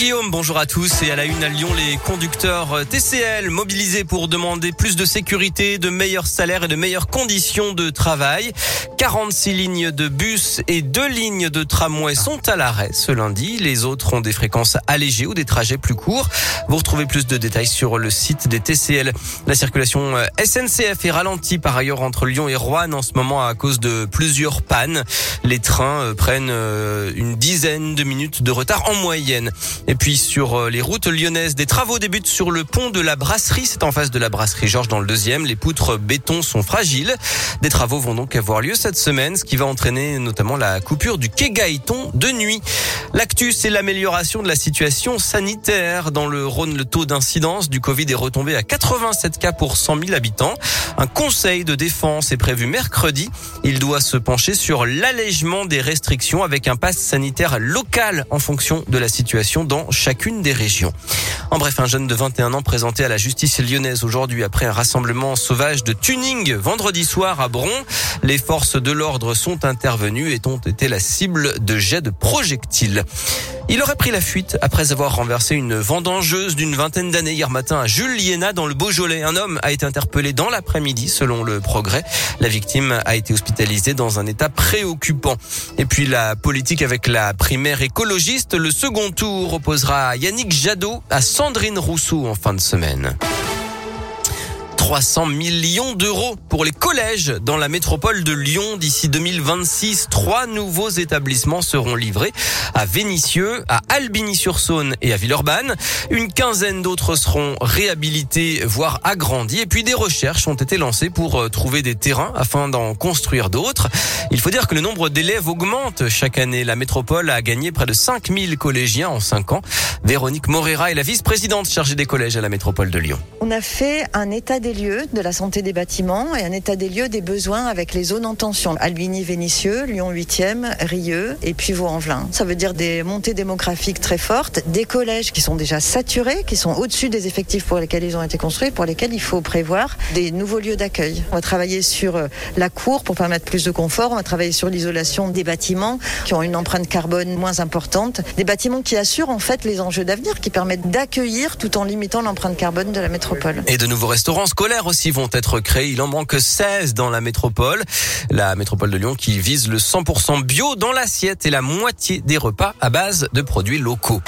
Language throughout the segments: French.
Guillaume, bonjour à tous. Et à la une à Lyon, les conducteurs TCL mobilisés pour demander plus de sécurité, de meilleurs salaires et de meilleures conditions de travail. 46 lignes de bus et deux lignes de tramway sont à l'arrêt ce lundi. Les autres ont des fréquences allégées ou des trajets plus courts. Vous retrouvez plus de détails sur le site des TCL. La circulation SNCF est ralentie par ailleurs entre Lyon et Rouen en ce moment à cause de plusieurs pannes. Les trains prennent une dizaine de minutes de retard en moyenne. Et puis sur euh, les routes lyonnaises, des travaux débutent sur le pont de la brasserie. C'est en face de la brasserie Georges dans le deuxième. Les poutres béton sont fragiles. Des travaux vont donc avoir lieu cette semaine, ce qui va entraîner notamment la coupure du quai Gaëton de nuit. L'actu, c'est l'amélioration de la situation sanitaire. Dans le Rhône, le taux d'incidence du Covid est retombé à 87 cas pour 100 000 habitants. Un conseil de défense est prévu mercredi. Il doit se pencher sur l'allègement des restrictions avec un pass sanitaire local en fonction de la situation dans chacune des régions. En bref, un jeune de 21 ans présenté à la justice lyonnaise aujourd'hui après un rassemblement sauvage de tuning vendredi soir à Bron. Les forces de l'ordre sont intervenues et ont été la cible de jets de projectiles. Il aurait pris la fuite après avoir renversé une vendangeuse d'une vingtaine d'années hier matin à Jules Liena dans le Beaujolais. Un homme a été interpellé dans l'après-midi selon le progrès. La victime a été hospitalisée dans un état préoccupant. Et puis la politique avec la primaire écologiste. Le second tour opposera Yannick Jadot à Sandrine Rousseau en fin de semaine. 300 millions d'euros pour les collèges dans la métropole de Lyon d'ici 2026. Trois nouveaux établissements seront livrés à Vénissieux, à Albigny-sur-Saône et à Villeurbanne. Une quinzaine d'autres seront réhabilités, voire agrandis. Et puis des recherches ont été lancées pour euh, trouver des terrains afin d'en construire d'autres. Il faut dire que le nombre d'élèves augmente chaque année. La métropole a gagné près de 5000 collégiens en 5 ans. Véronique Morera est la vice-présidente chargée des collèges à la métropole de Lyon. On a fait un état des lieux de la santé des bâtiments et un état des lieux des besoins avec les zones en tension. Albigny, Vénissieux, Lyon 8e, Rieux et puis Vaux-en-Velin. Ça veut dire des montées démographiques très fortes, des collèges qui sont déjà saturés, qui sont au-dessus des effectifs pour lesquels ils ont été construits, pour lesquels il faut prévoir des nouveaux lieux d'accueil. On va travailler sur euh, la cour pour permettre plus de confort, on va travailler sur l'isolation des bâtiments qui ont une empreinte carbone moins importante, des bâtiments qui assurent en fait les enjeux d'avenir, qui permettent d'accueillir tout en limitant l'empreinte carbone de la métropole. Et de nouveaux restaurants scolaires aussi vont être créés. Il en manque 16 dans la métropole. La métropole de Lyon qui vise le 100% bio dans l'assiette et la moitié des repas à base de produits locaux.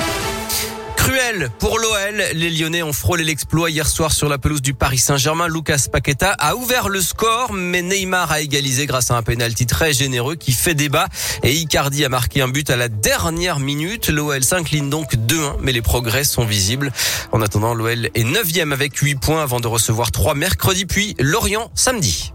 Cruel pour l'OL. Les Lyonnais ont frôlé l'exploit hier soir sur la pelouse du Paris Saint-Germain. Lucas Paqueta a ouvert le score, mais Neymar a égalisé grâce à un penalty très généreux qui fait débat. Et Icardi a marqué un but à la dernière minute. L'OL s'incline donc 2-1, mais les progrès sont visibles. En attendant, l'OL est 9 avec 8 points avant de recevoir 3 mercredi, puis Lorient samedi.